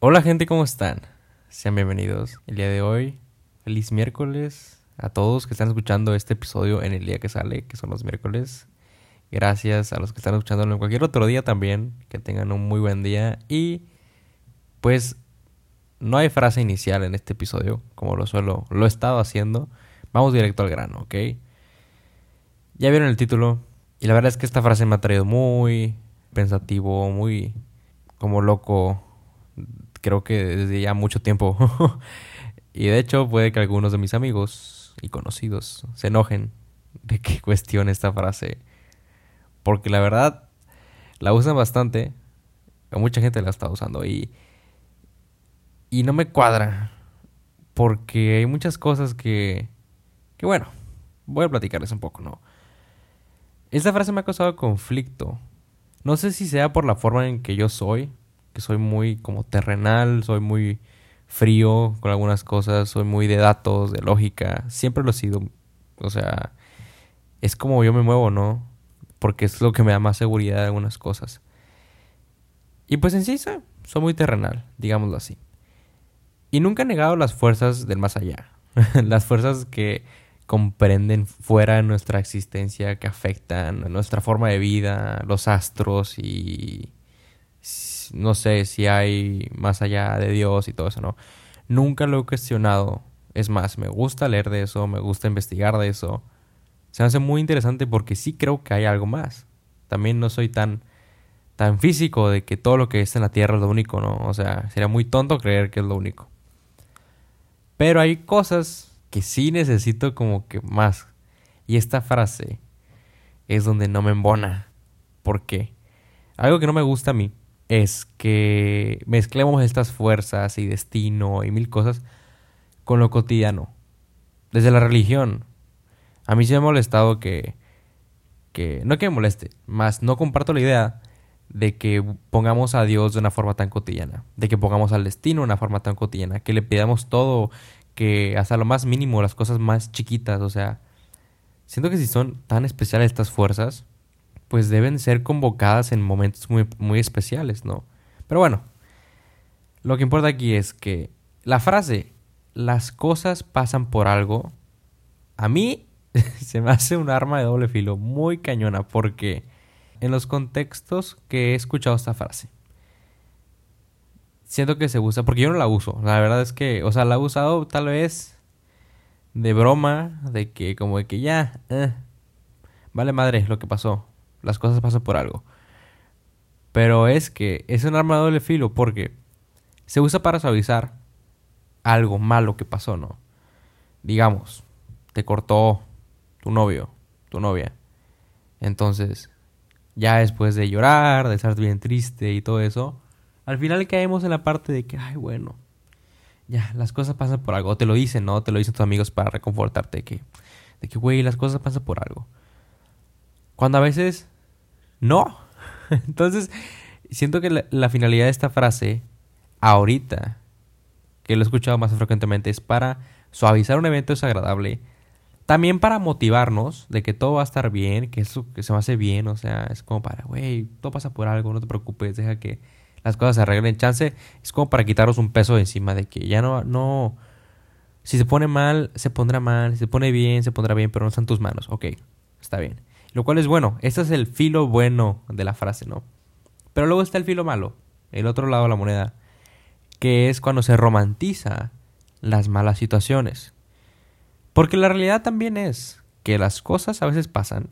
Hola gente, ¿cómo están? Sean bienvenidos. El día de hoy, feliz miércoles a todos que están escuchando este episodio en el día que sale, que son los miércoles. Gracias a los que están escuchándolo en cualquier otro día también. Que tengan un muy buen día. Y pues no hay frase inicial en este episodio, como lo suelo, lo he estado haciendo. Vamos directo al grano, ¿ok? Ya vieron el título. Y la verdad es que esta frase me ha traído muy pensativo, muy como loco. Creo que desde ya mucho tiempo. y de hecho puede que algunos de mis amigos y conocidos se enojen de que cuestione esta frase. Porque la verdad la usan bastante. Mucha gente la está usando. Y, y no me cuadra. Porque hay muchas cosas que... Que bueno, voy a platicarles un poco, ¿no? Esta frase me ha causado conflicto. No sé si sea por la forma en que yo soy, que soy muy como terrenal, soy muy frío con algunas cosas, soy muy de datos, de lógica, siempre lo he sido. O sea, es como yo me muevo, ¿no? Porque es lo que me da más seguridad de algunas cosas. Y pues en sí soy, muy terrenal, digámoslo así. Y nunca he negado las fuerzas del más allá. las fuerzas que comprenden fuera de nuestra existencia, que afectan nuestra forma de vida, los astros y no sé si hay más allá de Dios y todo eso, ¿no? Nunca lo he cuestionado. Es más, me gusta leer de eso, me gusta investigar de eso. Se me hace muy interesante porque sí creo que hay algo más. También no soy tan tan físico de que todo lo que está en la Tierra es lo único, ¿no? O sea, sería muy tonto creer que es lo único. Pero hay cosas que sí necesito como que más. Y esta frase es donde no me embona. ¿Por qué? Algo que no me gusta a mí es que mezclemos estas fuerzas y destino y mil cosas con lo cotidiano. Desde la religión. A mí se me ha molestado que, que no que me moleste, más no comparto la idea de que pongamos a Dios de una forma tan cotidiana, de que pongamos al destino de una forma tan cotidiana, que le pidamos todo que hasta lo más mínimo, las cosas más chiquitas, o sea, siento que si son tan especiales estas fuerzas, pues deben ser convocadas en momentos muy, muy especiales, ¿no? Pero bueno, lo que importa aquí es que la frase, las cosas pasan por algo, a mí se me hace un arma de doble filo muy cañona porque en los contextos que he escuchado esta frase, siento que se usa, porque yo no la uso. La verdad es que, o sea, la he usado tal vez de broma, de que como de que ya, eh, vale madre lo que pasó. Las cosas pasan por algo. Pero es que es un arma de doble filo porque se usa para suavizar algo malo que pasó, ¿no? Digamos, te cortó tu novio, tu novia. Entonces, ya después de llorar, de estar bien triste y todo eso, al final caemos en la parte de que, ay, bueno, ya, las cosas pasan por algo. te lo dicen, ¿no? Te lo dicen tus amigos para reconfortarte. Que, de que, güey, las cosas pasan por algo. Cuando a veces, no. Entonces, siento que la, finalidad de esta frase, ahorita, que lo he escuchado más frecuentemente, es para suavizar un evento desagradable. También para motivarnos de que todo va a estar bien, que eso que se va a bien. O sea, es como para, güey, todo pasa por algo, no te preocupes, deja que las cosas se arreglen. Chance es como para quitarnos un peso de encima de que ya no, no. Si se pone mal, se pondrá mal. Si se pone bien, se pondrá bien, pero no está en tus manos. Ok, está bien. Lo cual es bueno. Este es el filo bueno de la frase, ¿no? Pero luego está el filo malo, el otro lado de la moneda, que es cuando se romantiza las malas situaciones. Porque la realidad también es que las cosas a veces pasan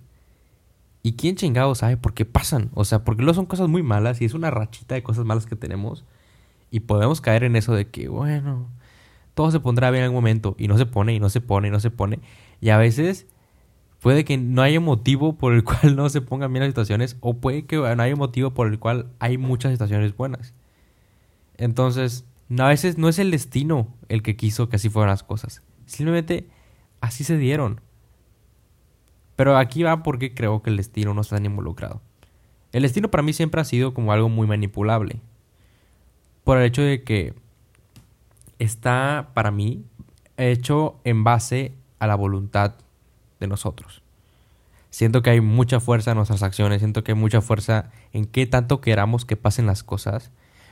¿Y quién chingado sabe por qué pasan? O sea, porque no son cosas muy malas y es una rachita de cosas malas que tenemos. Y podemos caer en eso de que, bueno, todo se pondrá bien en algún momento. Y no se pone, y no se pone, y no se pone. Y a veces puede que no haya motivo por el cual no se pongan bien las situaciones. O puede que no haya motivo por el cual hay muchas situaciones buenas. Entonces, a veces no es el destino el que quiso que así fueran las cosas. Simplemente así se dieron. Pero aquí va porque creo que el destino no está tan involucrado. El destino para mí siempre ha sido como algo muy manipulable. Por el hecho de que está para mí hecho en base a la voluntad de nosotros. Siento que hay mucha fuerza en nuestras acciones, siento que hay mucha fuerza en qué tanto queramos que pasen las cosas.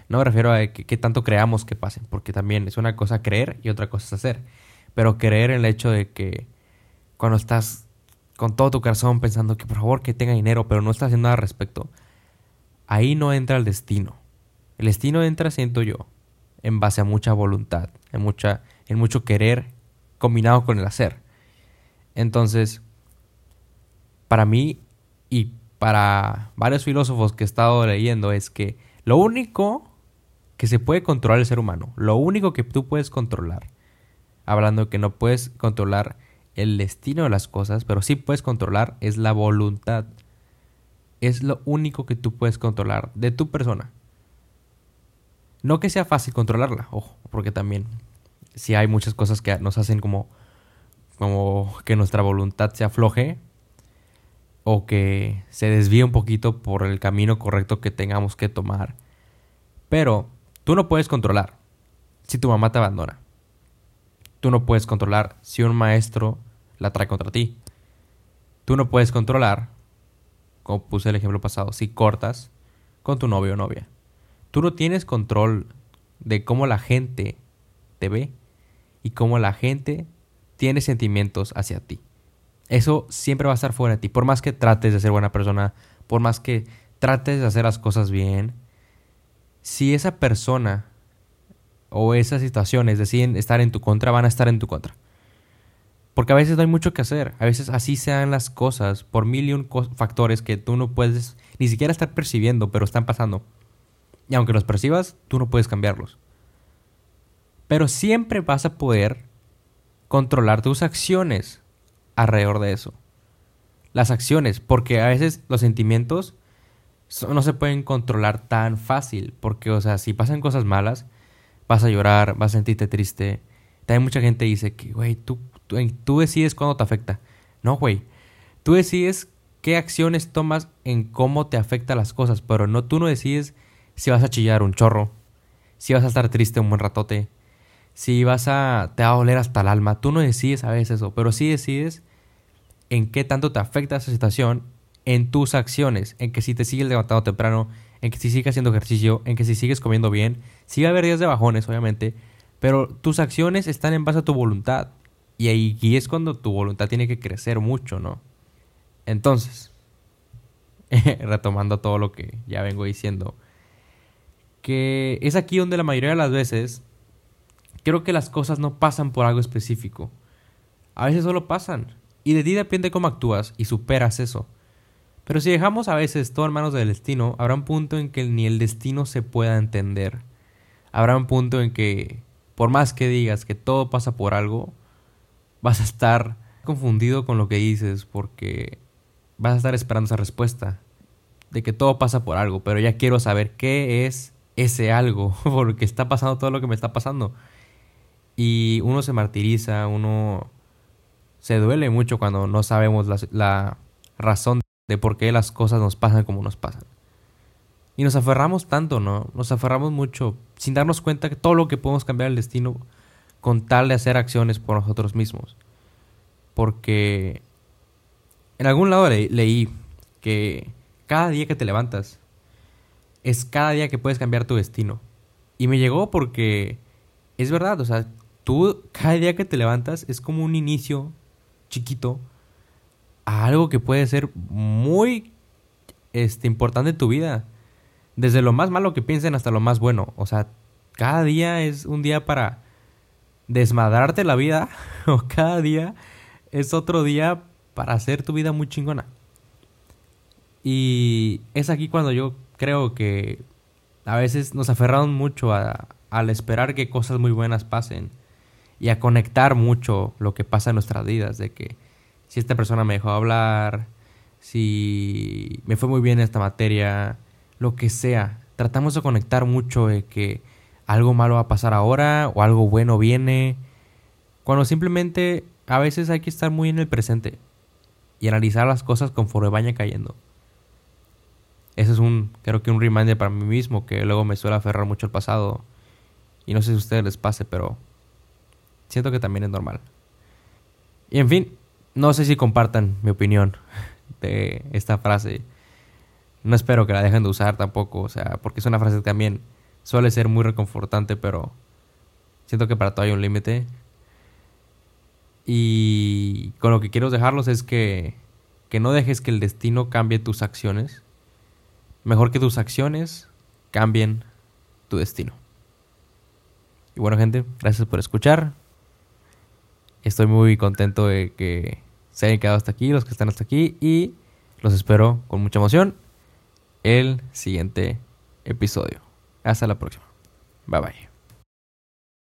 No me refiero a qué tanto creamos que pasen, porque también es una cosa creer y otra cosa es hacer. Pero creer en el hecho de que cuando estás con todo tu corazón pensando que por favor que tenga dinero, pero no estás haciendo nada al respecto, ahí no entra el destino. El destino entra, siento yo, en base a mucha voluntad, en, mucha, en mucho querer combinado con el hacer. Entonces, para mí y para varios filósofos que he estado leyendo es que lo único que se puede controlar el ser humano, lo único que tú puedes controlar, hablando que no puedes controlar el destino de las cosas, pero sí puedes controlar es la voluntad. Es lo único que tú puedes controlar de tu persona. No que sea fácil controlarla, ojo, porque también si hay muchas cosas que nos hacen como como que nuestra voluntad se afloje o que se desvíe un poquito por el camino correcto que tengamos que tomar. Pero tú no puedes controlar si tu mamá te abandona. Tú no puedes controlar si un maestro la trae contra ti. Tú no puedes controlar, como puse el ejemplo pasado, si cortas con tu novio o novia. Tú no tienes control de cómo la gente te ve y cómo la gente tiene sentimientos hacia ti. Eso siempre va a estar fuera de ti. Por más que trates de ser buena persona, por más que trates de hacer las cosas bien, si esa persona o esas situaciones deciden estar en tu contra, van a estar en tu contra. Porque a veces no hay mucho que hacer. A veces así sean las cosas por mil y un factores que tú no puedes ni siquiera estar percibiendo, pero están pasando. Y aunque los percibas, tú no puedes cambiarlos. Pero siempre vas a poder controlar tus acciones alrededor de eso. Las acciones, porque a veces los sentimientos no se pueden controlar tan fácil, porque, o sea, si pasan cosas malas, vas a llorar, vas a sentirte triste. También mucha gente dice que, güey, tú, tú, decides cuándo te afecta. No, güey, tú decides qué acciones tomas en cómo te afectan las cosas, pero no, tú no decides si vas a chillar un chorro, si vas a estar triste un buen ratote, si vas a, te va a doler hasta el alma. Tú no decides a veces eso, pero sí decides en qué tanto te afecta esa situación en tus acciones, en que si te sigues levantando temprano, en que si sigues haciendo ejercicio, en que si sigues comiendo bien, sí va a haber días de bajones, obviamente, pero tus acciones están en base a tu voluntad. Y ahí es cuando tu voluntad tiene que crecer mucho, ¿no? Entonces, retomando todo lo que ya vengo diciendo, que es aquí donde la mayoría de las veces Creo que las cosas no pasan por algo específico. A veces solo pasan. Y de ti depende cómo actúas y superas eso. Pero si dejamos a veces todo en manos del destino, habrá un punto en que ni el destino se pueda entender. Habrá un punto en que, por más que digas que todo pasa por algo, vas a estar confundido con lo que dices porque vas a estar esperando esa respuesta de que todo pasa por algo, pero ya quiero saber qué es ese algo, porque está pasando todo lo que me está pasando. Y uno se martiriza, uno se duele mucho cuando no sabemos la, razón de por qué las cosas nos pasan como nos pasan. Y nos aferramos tanto, ¿no? Nos aferramos mucho sin darnos cuenta que todo lo que podemos cambiar el destino con tal de hacer acciones por nosotros mismos. Porque en algún lado leí que cada día que te levantas es cada día que puedes cambiar tu destino. Y me llegó porque es verdad, o sea, tú cada día que te levantas es como un inicio chiquito a algo que puede ser muy este, importante en tu vida. Desde lo más malo que piensen hasta lo más bueno. O sea, cada día es un día para desmadrarte la vida. o cada día es otro día para hacer tu vida muy chingona. Y es aquí cuando yo creo que a veces nos aferramos mucho a, al esperar que cosas muy buenas pasen y a conectar mucho lo que pasa en nuestras vidas, de que si esta persona me dejó hablar, si me fue muy bien esta materia, lo que sea. Tratamos de conectar mucho de que algo malo va a pasar ahora o algo bueno viene, cuando simplemente a veces hay que estar muy en el presente y analizar las cosas conforme vayan cayendo. Ese es un, creo que un reminder para mí mismo, que luego me suele aferrar mucho al pasado. Y no sé si a ustedes les pase, pero Siento que también es normal. Y en fin, no sé si compartan mi opinión de esta frase. No espero que la dejen de usar tampoco, o sea, porque es una frase que también suele ser muy reconfortante, pero siento que para todo hay un límite. Y con lo que quiero dejarlos es que, que no dejes que el destino cambie tus acciones. Mejor que tus acciones cambien tu destino. Y bueno gente, gracias por escuchar. Estoy muy contento de que se hayan quedado hasta aquí, los que están hasta aquí, y los espero con mucha emoción el siguiente episodio. Hasta la próxima. Bye bye.